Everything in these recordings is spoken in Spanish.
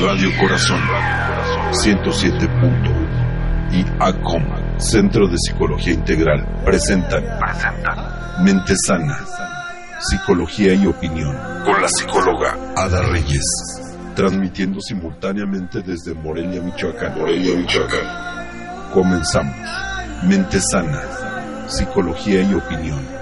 Radio Corazón 107.1 y ACOM, Centro de Psicología Integral, presentan, Mente Sana, Psicología y Opinión, con la psicóloga Ada Reyes, transmitiendo simultáneamente desde Morelia, Michoacán. Morelia, Michoacán. Comenzamos. Mente Sana, Psicología y Opinión.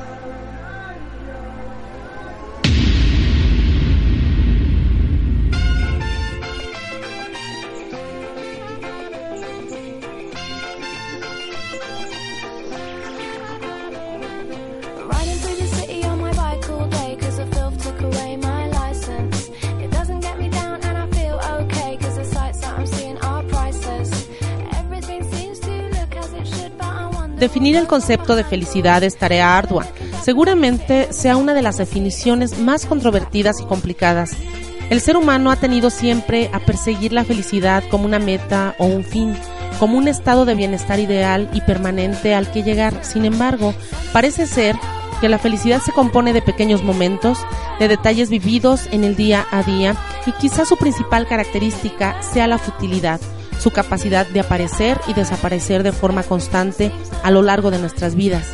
Definir el concepto de felicidad es tarea ardua. Seguramente sea una de las definiciones más controvertidas y complicadas. El ser humano ha tenido siempre a perseguir la felicidad como una meta o un fin, como un estado de bienestar ideal y permanente al que llegar. Sin embargo, parece ser que la felicidad se compone de pequeños momentos, de detalles vividos en el día a día y quizás su principal característica sea la futilidad su capacidad de aparecer y desaparecer de forma constante a lo largo de nuestras vidas.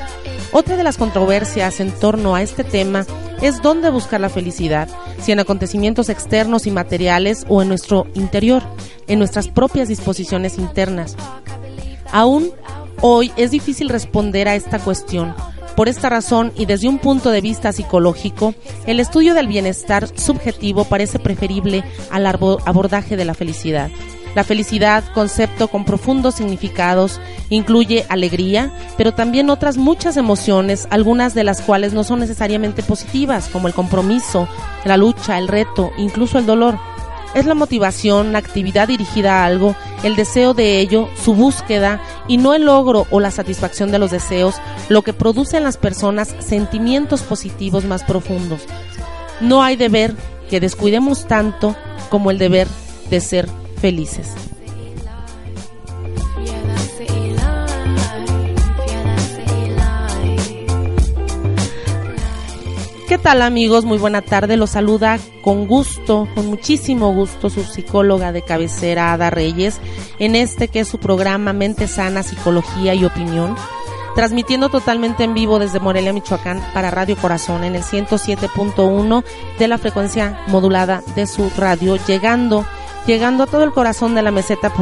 Otra de las controversias en torno a este tema es dónde buscar la felicidad, si en acontecimientos externos y materiales o en nuestro interior, en nuestras propias disposiciones internas. Aún hoy es difícil responder a esta cuestión. Por esta razón y desde un punto de vista psicológico, el estudio del bienestar subjetivo parece preferible al abordaje de la felicidad. La felicidad, concepto con profundos significados, incluye alegría, pero también otras muchas emociones, algunas de las cuales no son necesariamente positivas, como el compromiso, la lucha, el reto, incluso el dolor. Es la motivación, la actividad dirigida a algo, el deseo de ello, su búsqueda y no el logro o la satisfacción de los deseos lo que produce en las personas sentimientos positivos más profundos. No hay deber que descuidemos tanto como el deber de ser felices. ¿Qué tal amigos? Muy buena tarde. Los saluda con gusto, con muchísimo gusto, su psicóloga de cabecera, Ada Reyes, en este que es su programa Mente Sana, Psicología y Opinión, transmitiendo totalmente en vivo desde Morelia, Michoacán, para Radio Corazón en el 107.1 de la frecuencia modulada de su radio, llegando llegando a todo el corazón de la meseta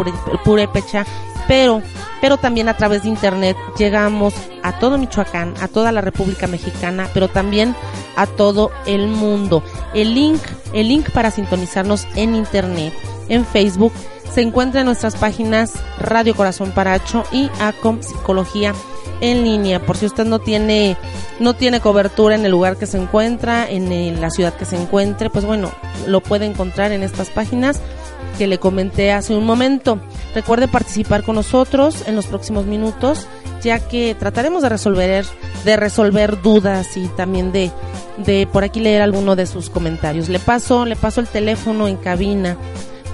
purépecha, pero, pero también a través de internet llegamos a todo Michoacán, a toda la República Mexicana, pero también a todo el mundo. El link, el link para sintonizarnos en internet, en Facebook, se encuentra en nuestras páginas Radio Corazón Paracho y ACOM Psicología en línea por si usted no tiene no tiene cobertura en el lugar que se encuentra en la ciudad que se encuentre pues bueno lo puede encontrar en estas páginas que le comenté hace un momento. Recuerde participar con nosotros en los próximos minutos, ya que trataremos de resolver, de resolver dudas y también de, de por aquí leer alguno de sus comentarios. Le paso, le paso el teléfono en cabina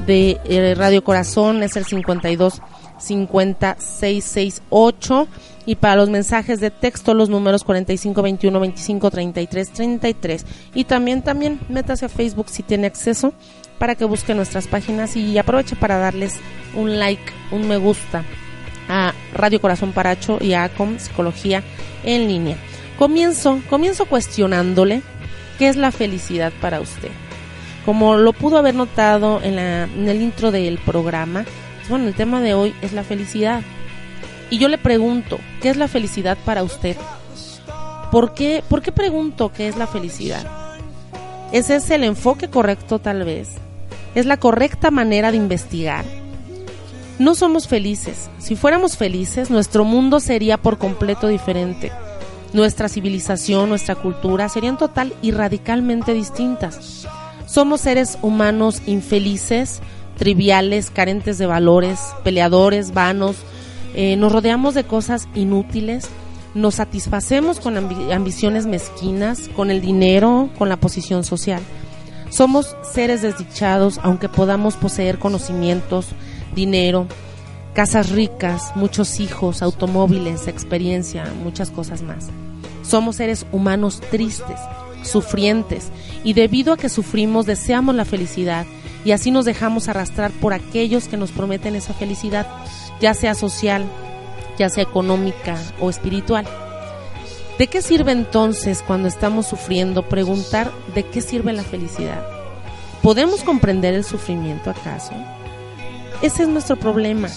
de eh, Radio Corazón, es el 52 50 668 y para los mensajes de texto los números 45 21 25 33 33 y también también métase a Facebook si tiene acceso para que busque nuestras páginas y aproveche para darles un like, un me gusta a Radio Corazón Paracho y a ACOM Psicología en línea. Comienzo, comienzo cuestionándole qué es la felicidad para usted. Como lo pudo haber notado en, la, en el intro del programa, pues bueno, el tema de hoy es la felicidad. Y yo le pregunto, ¿qué es la felicidad para usted? ¿Por qué, ¿Por qué pregunto qué es la felicidad? ¿Ese es el enfoque correcto tal vez? Es la correcta manera de investigar. No somos felices. Si fuéramos felices, nuestro mundo sería por completo diferente. nuestra civilización, nuestra cultura serían total y radicalmente distintas. Somos seres humanos infelices, triviales, carentes de valores, peleadores, vanos, eh, nos rodeamos de cosas inútiles, nos satisfacemos con ambiciones mezquinas, con el dinero, con la posición social. Somos seres desdichados, aunque podamos poseer conocimientos, dinero, casas ricas, muchos hijos, automóviles, experiencia, muchas cosas más. Somos seres humanos tristes, sufrientes, y debido a que sufrimos deseamos la felicidad y así nos dejamos arrastrar por aquellos que nos prometen esa felicidad, ya sea social, ya sea económica o espiritual. ¿De qué sirve entonces cuando estamos sufriendo preguntar de qué sirve la felicidad? ¿Podemos comprender el sufrimiento acaso? Ese es nuestro problema,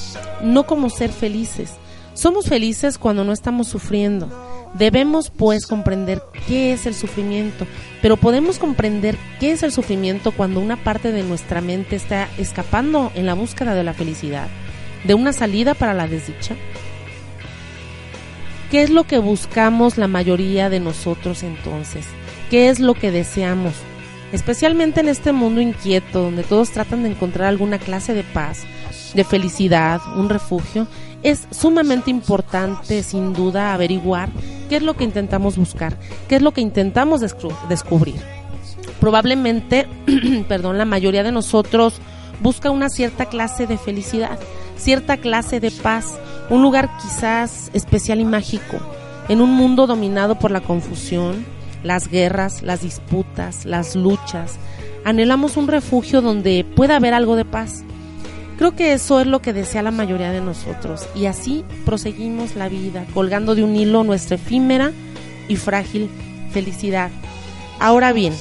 no como ser felices. Somos felices cuando no estamos sufriendo Debemos pues comprender qué es el sufrimiento, pero podemos comprender qué es el sufrimiento cuando una parte de nuestra mente está escapando en la búsqueda de la felicidad, de una salida para la desdicha. ¿Qué es lo que buscamos la mayoría de nosotros entonces? ¿Qué es lo que deseamos? Especialmente en este mundo inquieto donde todos tratan de encontrar alguna clase de paz, de felicidad, un refugio, es sumamente importante sin duda averiguar qué es lo que intentamos buscar, qué es lo que intentamos descubrir. Probablemente, perdón, la mayoría de nosotros busca una cierta clase de felicidad, cierta clase de paz, un lugar quizás especial y mágico, en un mundo dominado por la confusión, las guerras, las disputas, las luchas. Anhelamos un refugio donde pueda haber algo de paz, Creo que eso es lo que desea la mayoría de nosotros y así proseguimos la vida, colgando de un hilo nuestra efímera y frágil felicidad. Ahora bien,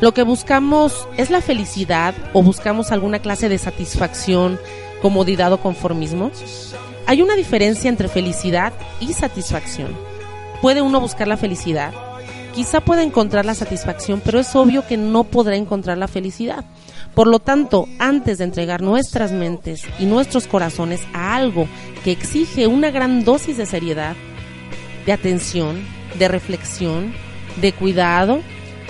lo que buscamos es la felicidad o buscamos alguna clase de satisfacción, comodidad o conformismo. Hay una diferencia entre felicidad y satisfacción. Puede uno buscar la felicidad, quizá pueda encontrar la satisfacción, pero es obvio que no podrá encontrar la felicidad. Por lo tanto, antes de entregar nuestras mentes y nuestros corazones a algo que exige una gran dosis de seriedad, de atención, de reflexión, de cuidado,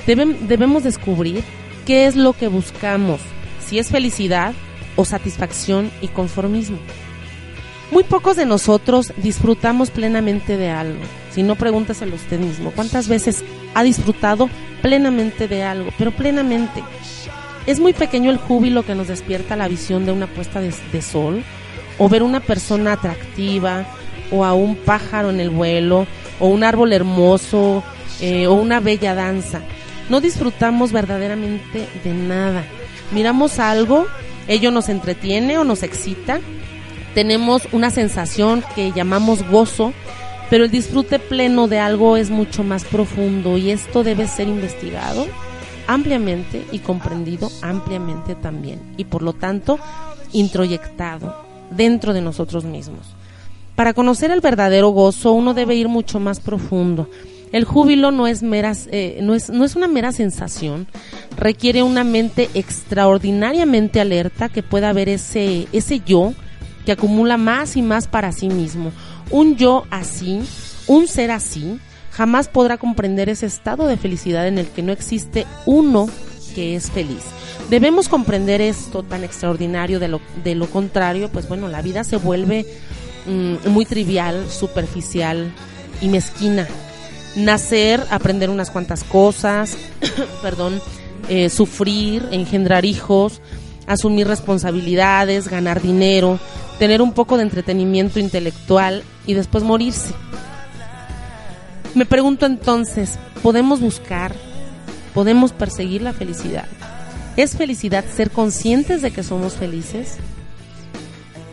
debemos descubrir qué es lo que buscamos, si es felicidad o satisfacción y conformismo. Muy pocos de nosotros disfrutamos plenamente de algo. Si no, pregúntaselo usted mismo. ¿Cuántas veces ha disfrutado plenamente de algo? Pero plenamente. Es muy pequeño el júbilo que nos despierta la visión de una puesta de, sol, o ver una persona atractiva, o a un pájaro en el vuelo, o un árbol hermoso, eh, o una bella danza. No disfrutamos verdaderamente de nada. Miramos algo, ello nos entretiene o nos excita, tenemos una sensación que llamamos gozo, pero el disfrute pleno de algo es mucho más profundo y esto debe ser investigado ampliamente y comprendido ampliamente también y por lo tanto introyectado dentro de nosotros mismos. Para conocer el verdadero gozo uno debe ir mucho más profundo. El júbilo no es, meras, eh, no, es, no es una mera sensación, requiere una mente extraordinariamente alerta que pueda ver ese, ese yo que acumula más y más para sí mismo. Un yo así, un ser así, jamás podrá comprender ese estado de felicidad en el que no existe uno que es feliz. Debemos comprender esto tan extraordinario, de lo, de lo contrario, pues bueno, la vida se vuelve mm, muy trivial, superficial y mezquina. Nacer, aprender unas cuantas cosas, perdón, eh, sufrir, engendrar hijos, asumir responsabilidades, ganar dinero, tener un poco de entretenimiento intelectual y después morirse. Me pregunto entonces, ¿podemos buscar, podemos perseguir la felicidad? ¿Es felicidad ser conscientes de que somos felices?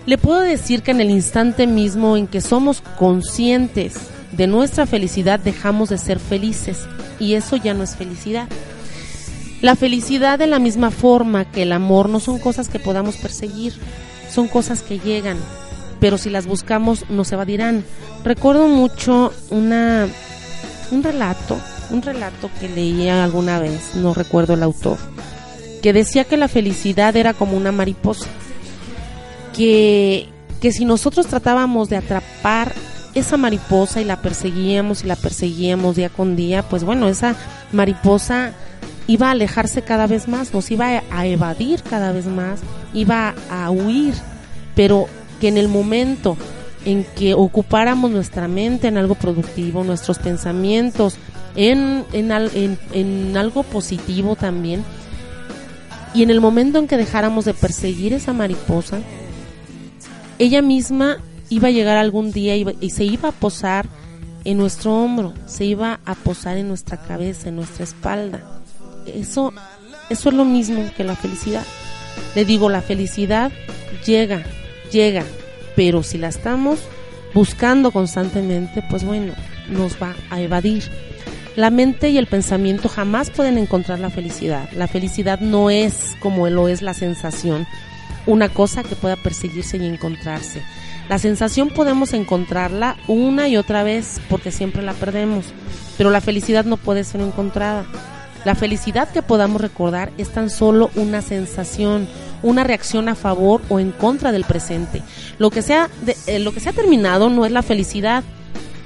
Le puedo decir que en el instante mismo en que somos conscientes de nuestra felicidad dejamos de ser felices y eso ya no es felicidad. La felicidad de la misma forma que el amor no son cosas que podamos perseguir, son cosas que llegan, pero si las buscamos nos evadirán. Recuerdo mucho una un relato, un relato que leía alguna vez, no recuerdo el autor, que decía que la felicidad era como una mariposa, que, que si nosotros tratábamos de atrapar esa mariposa y la perseguíamos y la perseguíamos día con día, pues bueno, esa mariposa iba a alejarse cada vez más, nos iba a evadir cada vez más, iba a huir, pero que en el momento en que ocupáramos nuestra mente en algo productivo, nuestros pensamientos en, en, algo positivo también, y en el momento en que dejáramos de perseguir esa mariposa, ella misma iba a llegar algún día y, se iba a posar en nuestro hombro, se iba a posar en nuestra cabeza, en nuestra espalda. Eso, eso es lo mismo que la felicidad. Le digo, la felicidad llega, llega, pero si la estamos buscando constantemente, pues bueno, nos va a evadir. La mente y el pensamiento jamás pueden encontrar la felicidad. La felicidad no es como lo es la sensación, una cosa que pueda perseguirse y encontrarse. La sensación podemos encontrarla una y otra vez porque siempre la perdemos, pero la felicidad no puede ser encontrada. La felicidad que podamos recordar es tan solo una sensación, una reacción a favor o en contra del presente. Lo que, sea eh, lo que se ha terminado no es la felicidad.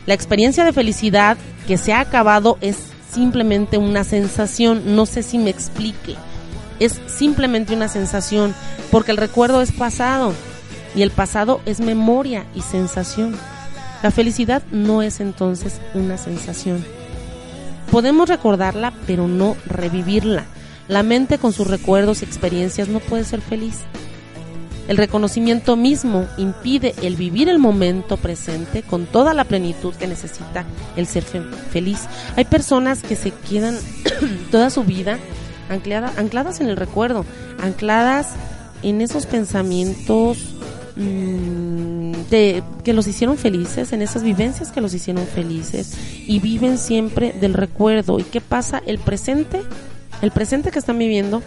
La experiencia de felicidad que se ha acabado es simplemente una sensación. No sé si me explique. Es simplemente una sensación porque el recuerdo es pasado y el pasado es memoria y sensación. La felicidad no es entonces una sensación. Podemos recordarla, pero no revivirla. La mente con sus recuerdos y experiencias no puede ser feliz. El reconocimiento mismo impide el vivir el momento presente con toda la plenitud que necesita el ser feliz. Hay personas que se quedan toda su vida ancladas en el recuerdo, ancladas en esos pensamientos mm, que los hicieron felices, en esas vivencias que los hicieron felices y viven siempre del recuerdo. ¿Y qué pasa? El presente, el presente que están viviendo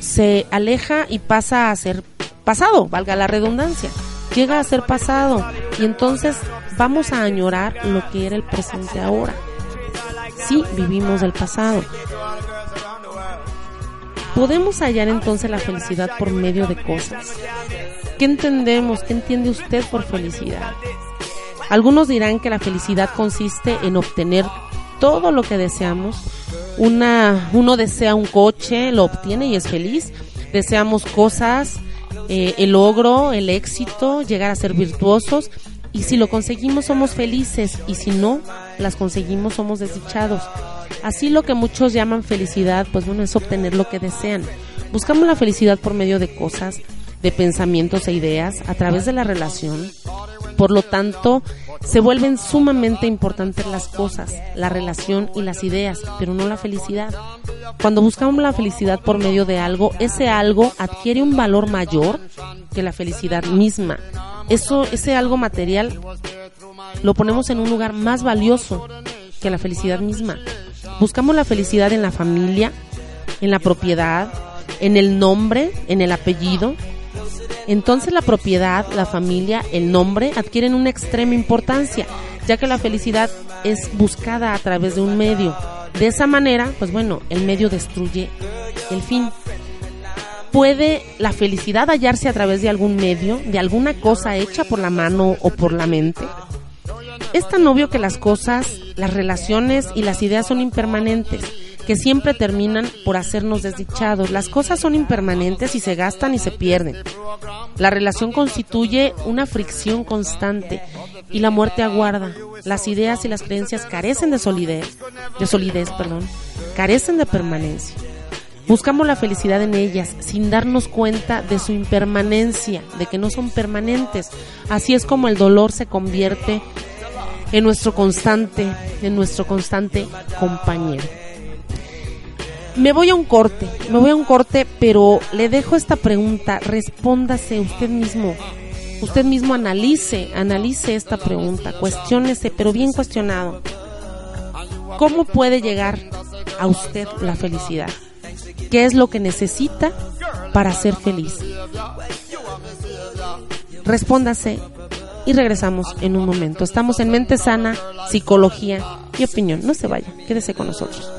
se aleja y pasa a ser pasado, valga la redundancia, llega a ser pasado y entonces vamos a añorar lo que era el presente ahora. Sí, vivimos del pasado. Podemos hallar entonces la felicidad por medio de cosas. ¿Qué entendemos? ¿Qué entiende usted por felicidad? Algunos dirán que la felicidad consiste en obtener todo lo que deseamos. Una, uno desea un coche, lo obtiene y es feliz. Deseamos cosas, eh, el logro, el éxito, llegar a ser virtuosos y si lo conseguimos somos felices y si no las conseguimos somos desdichados. Así lo que muchos llaman felicidad, pues bueno, es obtener lo que desean. Buscamos la felicidad por medio de cosas, de pensamientos e ideas, a través de la relación. Por lo tanto, se vuelven sumamente importantes las cosas, la relación y las ideas, pero no la felicidad. Cuando buscamos la felicidad por medio de algo, ese algo adquiere un valor mayor que la felicidad misma. Eso, ese algo material lo ponemos en un lugar más valioso que la felicidad misma. Buscamos la felicidad en la familia, en la propiedad, en el nombre, en el apellido. Entonces la propiedad, la familia, el nombre adquieren una extrema importancia, ya que la felicidad es buscada a través de un medio. De esa manera, pues bueno, el medio destruye el fin. ¿Puede la felicidad hallarse a través de algún medio, de alguna cosa hecha por la mano o por la mente? Es tan obvio que las cosas, las relaciones y las ideas son impermanentes, que siempre terminan por hacernos desdichados. Las cosas son impermanentes y se gastan y se pierden. La relación constituye una fricción constante y la muerte aguarda. Las ideas y las creencias carecen de solidez, de solidez, perdón, carecen de permanencia. Buscamos la felicidad en ellas sin darnos cuenta de su impermanencia, de que no son permanentes. Así es como el dolor se convierte en nuestro constante, en nuestro constante compañero. Me voy a un corte, me voy a un corte, pero le dejo esta pregunta, respóndase usted mismo, usted mismo analice, analice esta pregunta, cuestiónese, pero bien cuestionado. ¿Cómo puede llegar a usted la felicidad? ¿Qué es lo que necesita para ser feliz? Respóndase y regresamos en un momento. Estamos en Mente Sana, Psicología y Opinión. No se vaya, quédese con nosotros.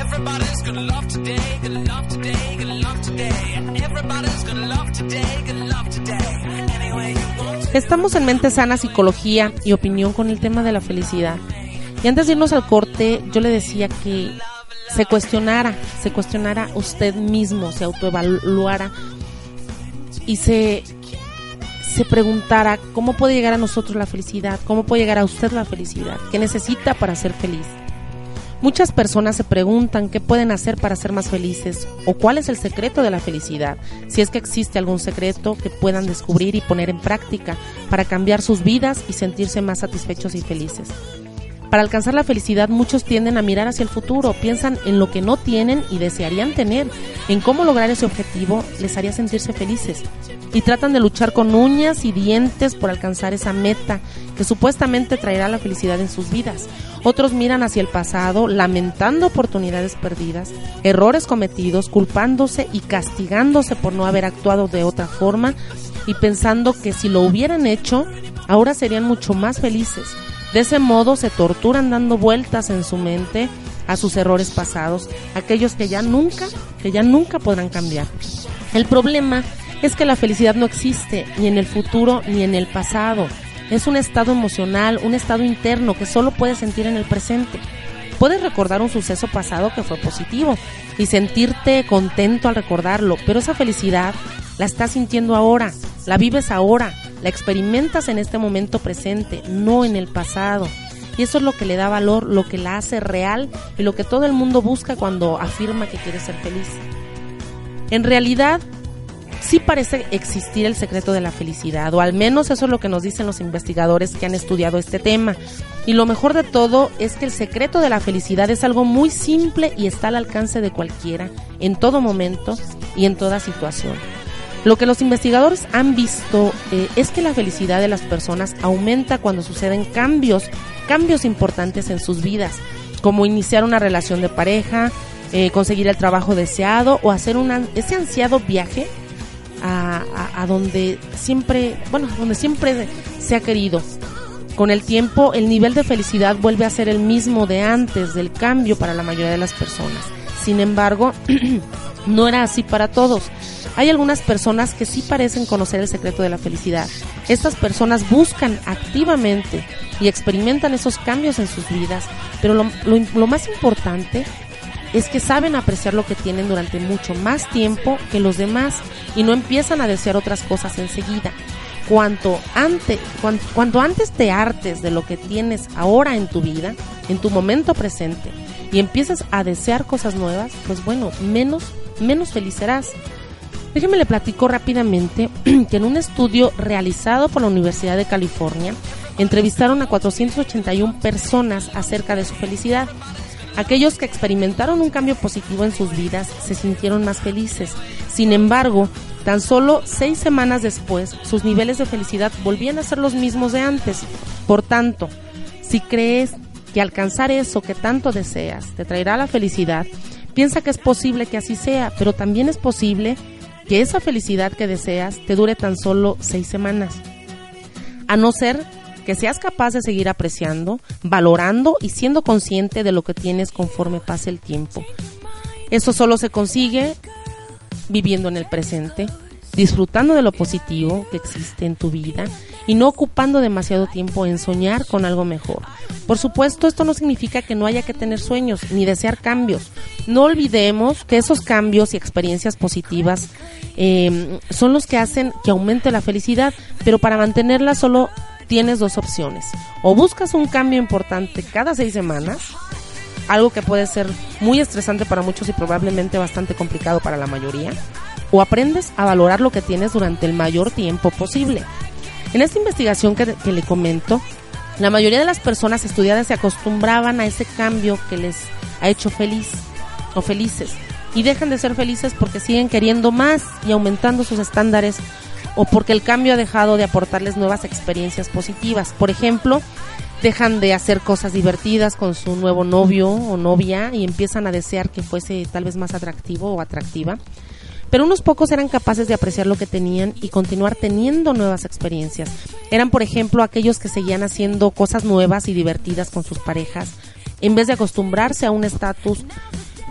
Everybody's gonna love today, gonna love today, gonna love today. Everybody's gonna love today. Estamos en Mente Sana, Psicología y Opinión con el tema de la felicidad. Y antes de irnos al corte, yo le decía que se cuestionara, se cuestionara usted mismo, se autoevaluara y se, se preguntara cómo puede llegar a nosotros la felicidad, cómo puede llegar a usted la felicidad, qué necesita para ser feliz. Muchas personas se preguntan qué pueden hacer para ser más felices o cuál es el secreto de la felicidad, si es que existe algún secreto que puedan descubrir y poner en práctica para cambiar sus vidas y sentirse más satisfechos y felices. Para alcanzar la felicidad muchos tienden a mirar hacia el futuro, piensan en lo que no tienen y desearían tener, en cómo lograr ese objetivo les haría sentirse felices y tratan de luchar con uñas y dientes por alcanzar esa meta que supuestamente traerá la felicidad en sus vidas. Otros miran hacia el pasado, lamentando oportunidades perdidas, errores cometidos, culpándose y castigándose por no haber actuado de otra forma y pensando que si lo hubieran hecho, ahora serían mucho más felices de ese modo se torturan dando vueltas en su mente a sus errores pasados, aquellos que ya nunca, que ya nunca podrán cambiar. El problema es que la felicidad no existe ni en el futuro ni en el pasado. Es un estado emocional, un estado interno que solo puedes sentir en el presente. Puedes recordar un suceso pasado que fue positivo y sentirte contento al recordarlo, pero esa felicidad la estás sintiendo ahora, la vives ahora, la experimentas en este momento presente, no en el pasado. Y eso es lo que le da valor, lo que la hace real y lo que todo el mundo busca cuando afirma que quiere ser feliz. En realidad, sí parece existir el secreto de la felicidad, o al menos eso es lo que nos dicen los investigadores que han estudiado este tema. Y lo mejor de todo es que el secreto de la felicidad es algo muy simple y está al alcance de cualquiera, en todo momento y en toda situación. Lo que los investigadores han visto eh, es que la felicidad de las personas aumenta cuando suceden cambios, cambios importantes en sus vidas, como iniciar una relación de pareja, eh, conseguir el trabajo deseado o hacer una, ese ansiado viaje a, donde siempre, bueno, donde siempre se ha querido. Con el tiempo, el nivel de felicidad vuelve a ser el mismo de antes del cambio para la mayoría de las personas. Sin embargo, no era así para todos. Hay algunas personas que sí parecen conocer el secreto de la felicidad. Estas personas buscan activamente y experimentan esos cambios en sus vidas, pero lo, más importante es que saben apreciar lo que tienen durante mucho más tiempo que los demás y no empiezan a desear otras cosas enseguida. Cuanto antes, cuanto antes te hartes de lo que tienes ahora en tu vida, en tu momento presente, y empieces a desear cosas nuevas, pues bueno, menos, menos feliz serás. Déjeme le platico rápidamente que en un estudio realizado por la Universidad de California, entrevistaron a 481 personas acerca de su felicidad. Aquellos que experimentaron un cambio positivo en sus vidas se sintieron más felices. Sin embargo, tan solo seis semanas después, sus niveles de felicidad volvían a ser los mismos de antes. Por tanto, si crees que alcanzar eso que tanto deseas te traerá la felicidad, piensa que es posible que así sea, pero también es posible que esa felicidad que deseas te dure tan solo seis semanas. A no ser que seas capaz de seguir apreciando, valorando y siendo consciente de lo que tienes conforme pase el tiempo. Eso solo se consigue viviendo en el presente, disfrutando de lo positivo que existe en tu vida y no ocupando demasiado tiempo en soñar con algo mejor. Por supuesto, esto no significa que no haya que tener sueños ni desear cambios. No olvidemos que esos cambios y experiencias positivas eh, son los que hacen que aumente la felicidad, pero para mantenerla solo tienes dos opciones. O buscas un cambio importante cada seis semanas, algo que puede ser muy estresante para muchos y probablemente bastante complicado para la mayoría, o aprendes a valorar lo que tienes durante el mayor tiempo posible. En esta investigación que, le comento, la mayoría de las personas estudiadas se acostumbraban a ese cambio que les ha hecho feliz o felices y dejan de ser felices porque siguen queriendo más y aumentando sus estándares o porque el cambio ha dejado de aportarles nuevas experiencias positivas. Por ejemplo, dejan de hacer cosas divertidas con su nuevo novio o novia y empiezan a desear que fuese tal vez más atractivo o atractiva pero unos pocos eran capaces de apreciar lo que tenían y continuar teniendo nuevas experiencias. Eran, por ejemplo, aquellos que seguían haciendo cosas nuevas y divertidas con sus parejas, en vez de acostumbrarse a un estatus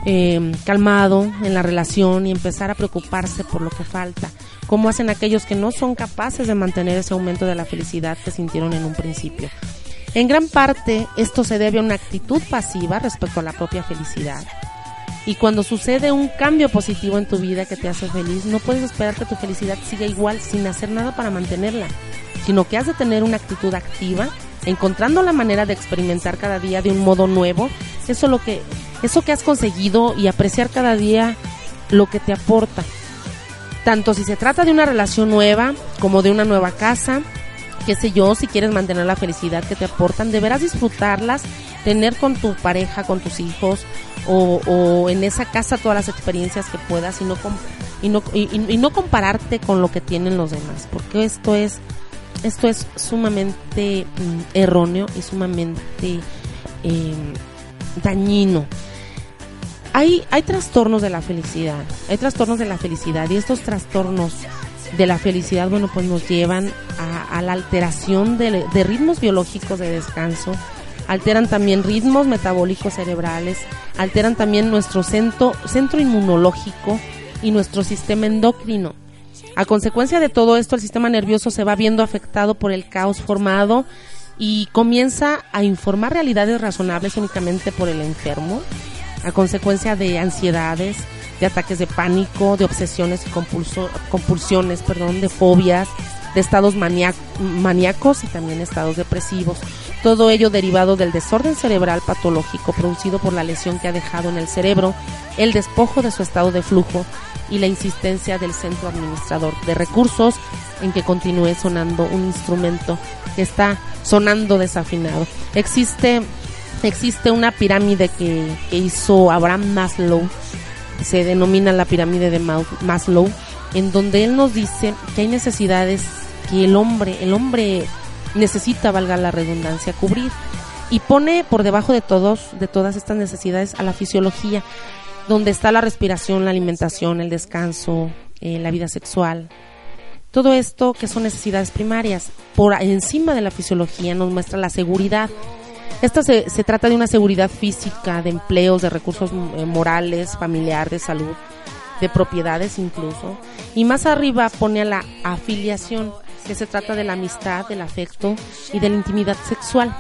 eh, calmado en la relación y empezar a preocuparse por lo que falta. Como hacen aquellos que no son capaces de mantener ese aumento de la felicidad que sintieron en un principio. En gran parte esto se debe a una actitud pasiva respecto a la propia felicidad. Y cuando sucede un cambio positivo en tu vida que te hace feliz, no puedes esperar que tu felicidad siga igual sin hacer nada para mantenerla, sino que has de tener una actitud activa, encontrando la manera de experimentar cada día de un modo nuevo, eso lo que eso que has conseguido y apreciar cada día lo que te aporta. Tanto si se trata de una relación nueva como de una nueva casa, qué sé yo, si quieres mantener la felicidad que te aportan, deberás disfrutarlas, tener con tu pareja, con tus hijos o, en esa casa todas las experiencias que puedas y no, y, no, y, no compararte con lo que tienen los demás, porque esto es, esto es sumamente mm, erróneo y sumamente em, dañino. Hay, hay trastornos de la felicidad, hay trastornos de la felicidad y estos trastornos de la felicidad, bueno, pues nos llevan a, la alteración de, ritmos biológicos de descanso, alteran también ritmos metabólicos cerebrales, alteran también nuestro centro, centro inmunológico y nuestro sistema endocrino. A consecuencia de todo esto, el sistema nervioso se va viendo afectado por el caos formado y comienza a informar realidades razonables únicamente por el enfermo, a consecuencia de ansiedades, de ataques de pánico, de obsesiones y compulsiones, perdón, de fobias, de estados maníacos y también estados depresivos. Todo ello derivado del desorden cerebral patológico producido por la lesión que ha dejado en el cerebro, el despojo de su estado de flujo y la insistencia del centro administrador de recursos en que continúe sonando un instrumento que está sonando desafinado. Existe, existe una pirámide que, hizo Abraham Maslow se denomina la pirámide de Maslow, en donde él nos dice que hay necesidades que el hombre, el hombre necesita, valga la redundancia, cubrir. Y pone por debajo de todos, de todas estas necesidades a la fisiología, donde está la respiración, la alimentación, el descanso, eh, la vida sexual. Todo esto que son necesidades primarias, por encima de la fisiología nos muestra la seguridad, esta se, se trata de una seguridad física, de empleos, de recursos eh, morales, familiar, de salud, de propiedades incluso. Y más arriba pone a la afiliación, que se trata de la amistad, del afecto y de la intimidad sexual.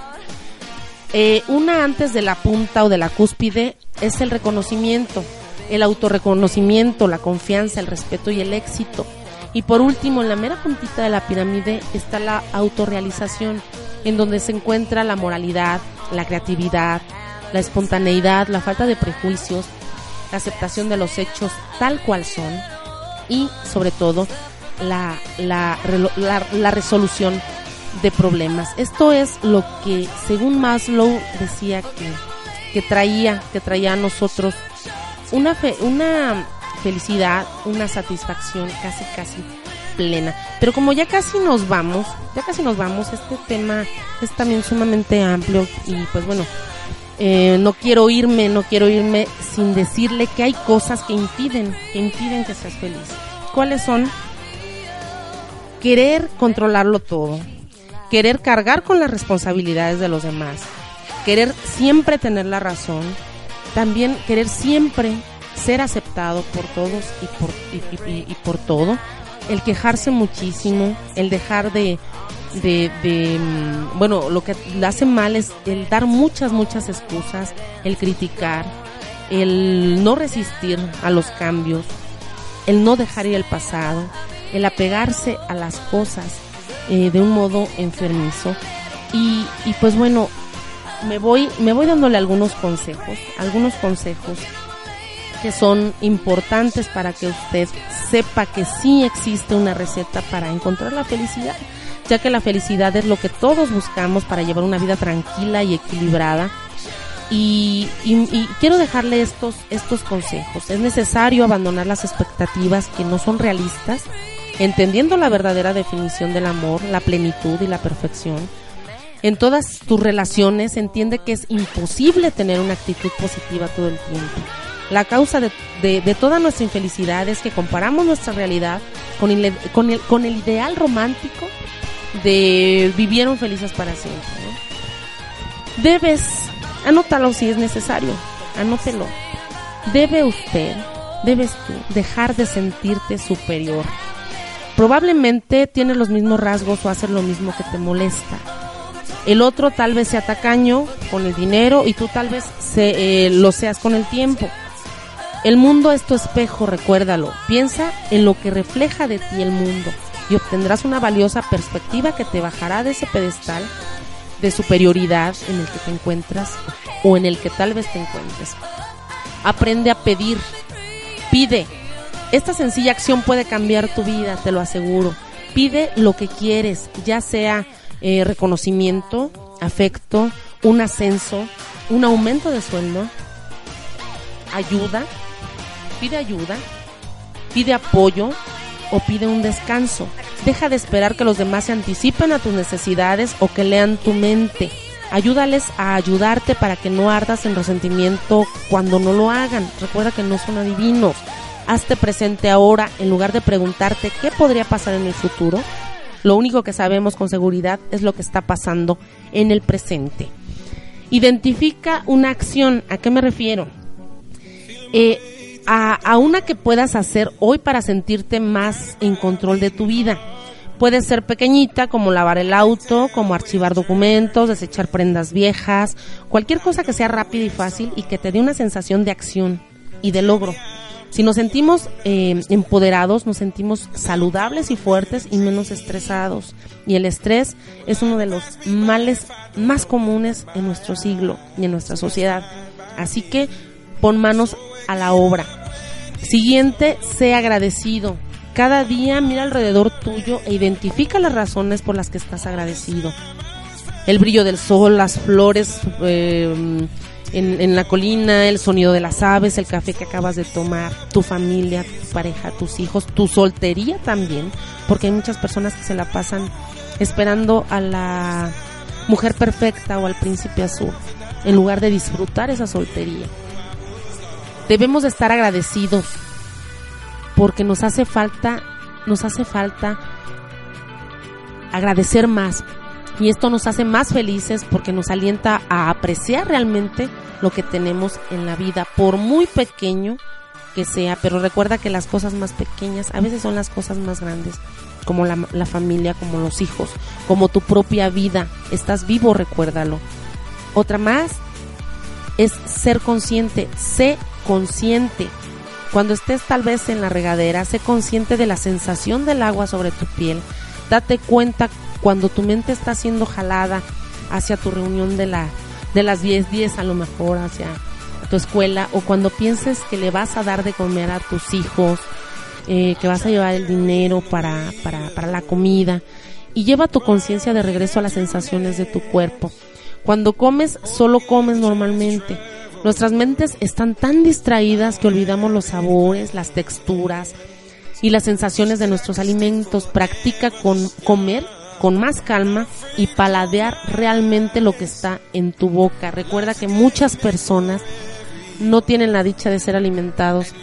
Eh, una antes de la punta o de la cúspide es el reconocimiento, el autorreconocimiento, la confianza, el respeto y el éxito. Y por último, en la mera puntita de la pirámide está la autorrealización, en donde se encuentra la moralidad, la creatividad, la espontaneidad, la falta de prejuicios, la aceptación de los hechos tal cual son y sobre todo la, la, la, resolución de problemas. Esto es lo que según Maslow decía que, que traía, que traía a nosotros una, fe, una felicidad, una satisfacción casi casi plena. Pero como ya casi nos vamos, ya casi nos vamos, este tema es también sumamente amplio y pues bueno, eh, no quiero irme, no quiero irme sin decirle que hay cosas que impiden, que impiden que seas feliz. ¿Cuáles son? Querer controlarlo todo, querer cargar con las responsabilidades de los demás, querer siempre tener la razón, también querer siempre ser aceptado por todos y por, y por todo, el quejarse muchísimo, el dejar de, de, mm, bueno, lo que hace mal es el dar muchas, muchas excusas, el criticar, el no resistir a los cambios, el no dejar ir el pasado, el apegarse a las cosas eh, de un modo enfermizo. Y, y pues bueno, me voy, me voy dándole algunos consejos, algunos consejos que son importantes para que usted sepa que sí existe una receta para encontrar la felicidad, ya que la felicidad es lo que todos buscamos para llevar una vida tranquila y equilibrada. Y, quiero dejarle estos, estos consejos. Es necesario abandonar las expectativas que no son realistas, entendiendo la verdadera definición del amor, la plenitud y la perfección. En todas tus relaciones entiende que es imposible tener una actitud positiva todo el tiempo la causa de, de, toda nuestra infelicidad es que comparamos nuestra realidad con el, con el, con el ideal romántico de vivieron felices para siempre. Debes, anótalo si es necesario, anótelo. debe usted, debes tú, dejar de sentirte superior. Probablemente tienes los mismos rasgos o haces lo mismo que te molesta. El otro tal vez sea tacaño con el dinero y tú tal vez se, eh, lo seas con el tiempo. El mundo es tu espejo, recuérdalo. Piensa en lo que refleja de ti el mundo y obtendrás una valiosa perspectiva que te bajará de ese pedestal de superioridad en el que te encuentras o en el que tal vez te encuentres. Aprende a pedir, pide. Esta sencilla acción puede cambiar tu vida, te lo aseguro. Pide lo que quieres, ya sea eh, reconocimiento, afecto, un ascenso, un aumento de sueldo, ayuda, pide ayuda, pide apoyo o pide un descanso. Deja de esperar que los demás se anticipen a tus necesidades o que lean tu mente. Ayúdales a ayudarte para que no ardas en resentimiento cuando no lo hagan. Recuerda que no son adivinos. Hazte presente ahora en lugar de preguntarte qué podría pasar en el futuro. Lo único que sabemos con seguridad es lo que está pasando en el presente. Identifica una acción. ¿A qué me refiero? Eh, a, una que puedas hacer hoy para sentirte más en control de tu vida. Puede ser pequeñita, como lavar el auto, como archivar documentos, desechar prendas viejas, cualquier cosa que sea rápida y fácil y que te dé una sensación de acción y de logro. Si nos sentimos eh, empoderados, nos sentimos saludables y fuertes y menos estresados. Y el estrés es uno de los males más comunes en nuestro siglo y en nuestra sociedad. Así que pon manos a la obra. Siguiente, sé agradecido. Cada día mira alrededor tuyo e identifica las razones por las que estás agradecido. El brillo del sol, las flores eh, en, en, la colina, el sonido de las aves, el café que acabas de tomar, tu familia, tu pareja, tus hijos, tu soltería también, porque hay muchas personas que se la pasan esperando a la mujer perfecta o al príncipe azul, en lugar de disfrutar esa soltería. Debemos de estar agradecidos porque nos hace falta, nos hace falta agradecer más. Y esto nos hace más felices porque nos alienta a apreciar realmente lo que tenemos en la vida, por muy pequeño que sea. Pero recuerda que las cosas más pequeñas a veces son las cosas más grandes, como la, la familia, como los hijos, como tu propia vida. Estás vivo, recuérdalo. Otra más es ser consciente, sé consciente. Cuando estés tal vez en la regadera, sé consciente de la sensación del agua sobre tu piel. Date cuenta cuando tu mente está siendo jalada hacia tu reunión de la de las 10 10 a lo mejor hacia tu escuela o cuando pienses que le vas a dar de comer a tus hijos, eh, que vas a llevar el dinero para, para, para la comida y lleva tu conciencia de regreso a las sensaciones de tu cuerpo. Cuando comes, solo comes normalmente. Nuestras mentes están tan distraídas que olvidamos los sabores, las texturas y las sensaciones de nuestros alimentos. Practica con comer con más calma y paladear realmente lo que está en tu boca. Recuerda que muchas personas no tienen la dicha de ser alimentados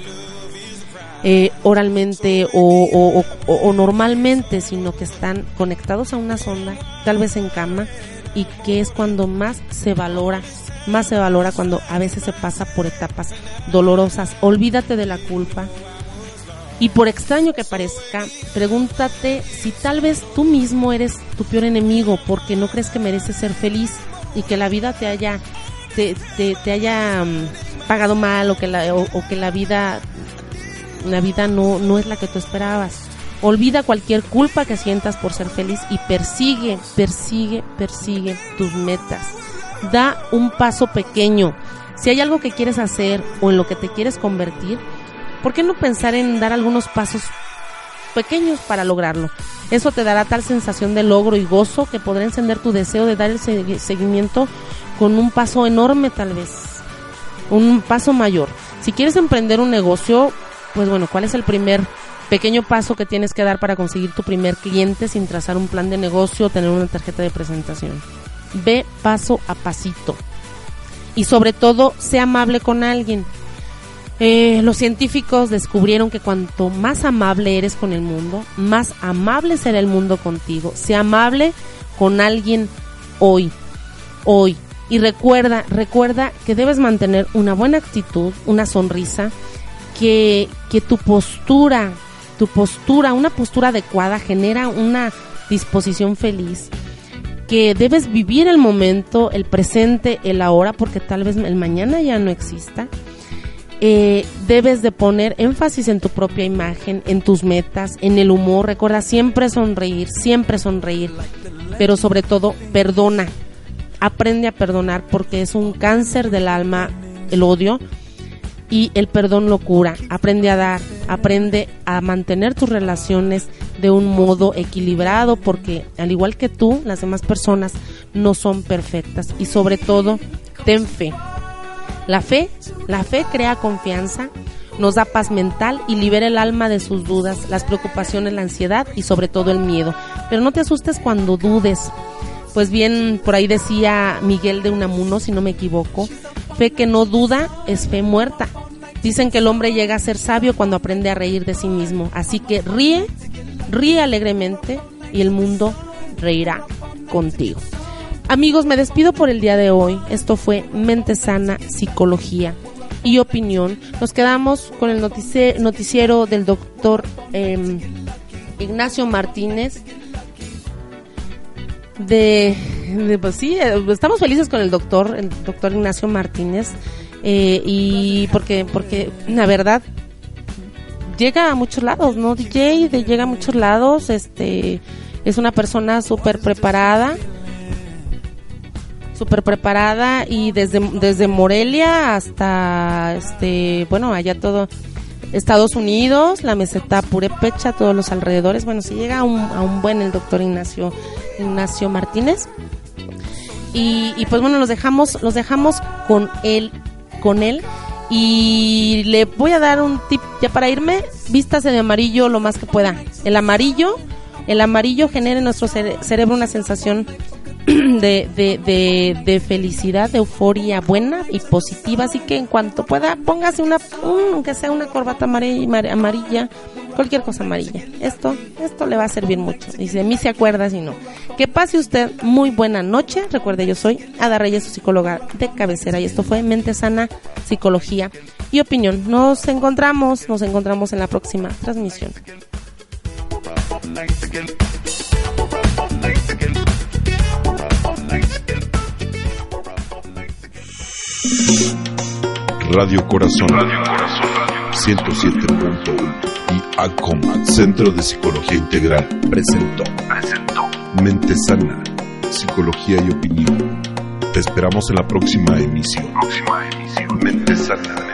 eh, oralmente o, o, normalmente, sino que están conectados a una sonda, tal vez en cama, y que es cuando más se valora, más se valora cuando a veces se pasa por etapas dolorosas. Olvídate de la culpa, y por extraño que parezca, pregúntate si tal vez tú mismo eres tu peor enemigo porque no crees que mereces ser feliz y que la vida te haya te, te, te haya um, pagado mal o que la o, o, que la vida la vida no no es la que tú esperabas. Olvida cualquier culpa que sientas por ser feliz y persigue, persigue, persigue tus metas. Da un paso pequeño. Si hay algo que quieres hacer o en lo que te quieres convertir, ¿por qué no pensar en dar algunos pasos pequeños para lograrlo? Eso te dará tal sensación de logro y gozo que podrá encender tu deseo de dar el seguimiento con un paso enorme tal vez, un paso mayor. Si quieres emprender un negocio, pues bueno, ¿cuál es el primer pequeño paso que tienes que dar para conseguir tu primer cliente sin trazar un plan de negocio o tener una tarjeta de presentación? Ve paso a pasito. Y sobre todo, sé amable con alguien. Eh, los científicos descubrieron que cuanto más amable eres con el mundo, más amable será el mundo contigo. Sea amable con alguien hoy, hoy, Y recuerda, recuerda que debes mantener una buena actitud, una sonrisa, que, que tu postura, tu postura, una postura adecuada genera una disposición feliz, que debes vivir el momento, el presente, el ahora, porque tal vez el mañana ya no exista. Eh, debes de poner énfasis en tu propia imagen, en tus metas, en el humor. Recuerda siempre sonreír, siempre sonreír, pero sobre todo perdona. Aprende a perdonar porque es un cáncer del alma el odio y el perdón lo cura. Aprende a dar, aprende a mantener tus relaciones de un modo equilibrado porque al igual que tú, las demás personas no son perfectas y sobre todo, ten fe. La fe, la fe crea confianza, nos da paz mental y libera el alma de sus dudas, las preocupaciones, la ansiedad y sobre todo el miedo. Pero no te asustes cuando dudes. Pues bien, por ahí decía Miguel de Unamuno, si no me equivoco, fe que no duda es fe muerta. Dicen que el hombre llega a ser sabio cuando aprende a reír de sí mismo. Así que ríe, ríe alegremente y el mundo reirá contigo. Amigos, me despido por el día de hoy. Esto fue Mente Sana, Psicología y Opinión. Nos quedamos con el noticiero del doctor em, Ignacio Martínez. De, pues sí, eh, estamos felices con el doctor, el doctor Ignacio Martínez. Eh, y porque, porque la verdad llega a muchos lados, ¿no? DJ llega a muchos lados, este es una persona súper preparada súper preparada y desde, desde Morelia hasta, este, bueno, allá todo Estados Unidos, la meseta Purepecha, todos los alrededores. Bueno, si llega a un, a un buen el doctor Ignacio, Ignacio Martínez. Y, y pues bueno, los dejamos, los dejamos con él, con él. Y le voy a dar un tip ya para irme, vístase de amarillo lo más que pueda. El amarillo, el amarillo genera en nuestro cerebro una sensación de, de, de, felicidad, de euforia buena y positiva. Así que en cuanto pueda, póngase una, aunque sea una corbata amarilla, cualquier cosa amarilla. Esto, esto le va a servir mucho. Y de mí se acuerda, si no. Que pase usted muy buena noche. Recuerde, yo soy Ada Reyes, su psicóloga de cabecera. Y esto fue Mente Sana, Psicología y Opinión. Nos encontramos, nos encontramos en la próxima transmisión. Radio Corazón. Radio Corazón. 107.1 y ACOM, Centro de Psicología Integral, presentó. Presentó. Mente sana, psicología y opinión. Te esperamos en la próxima emisión. Próxima emisión. Mente sana.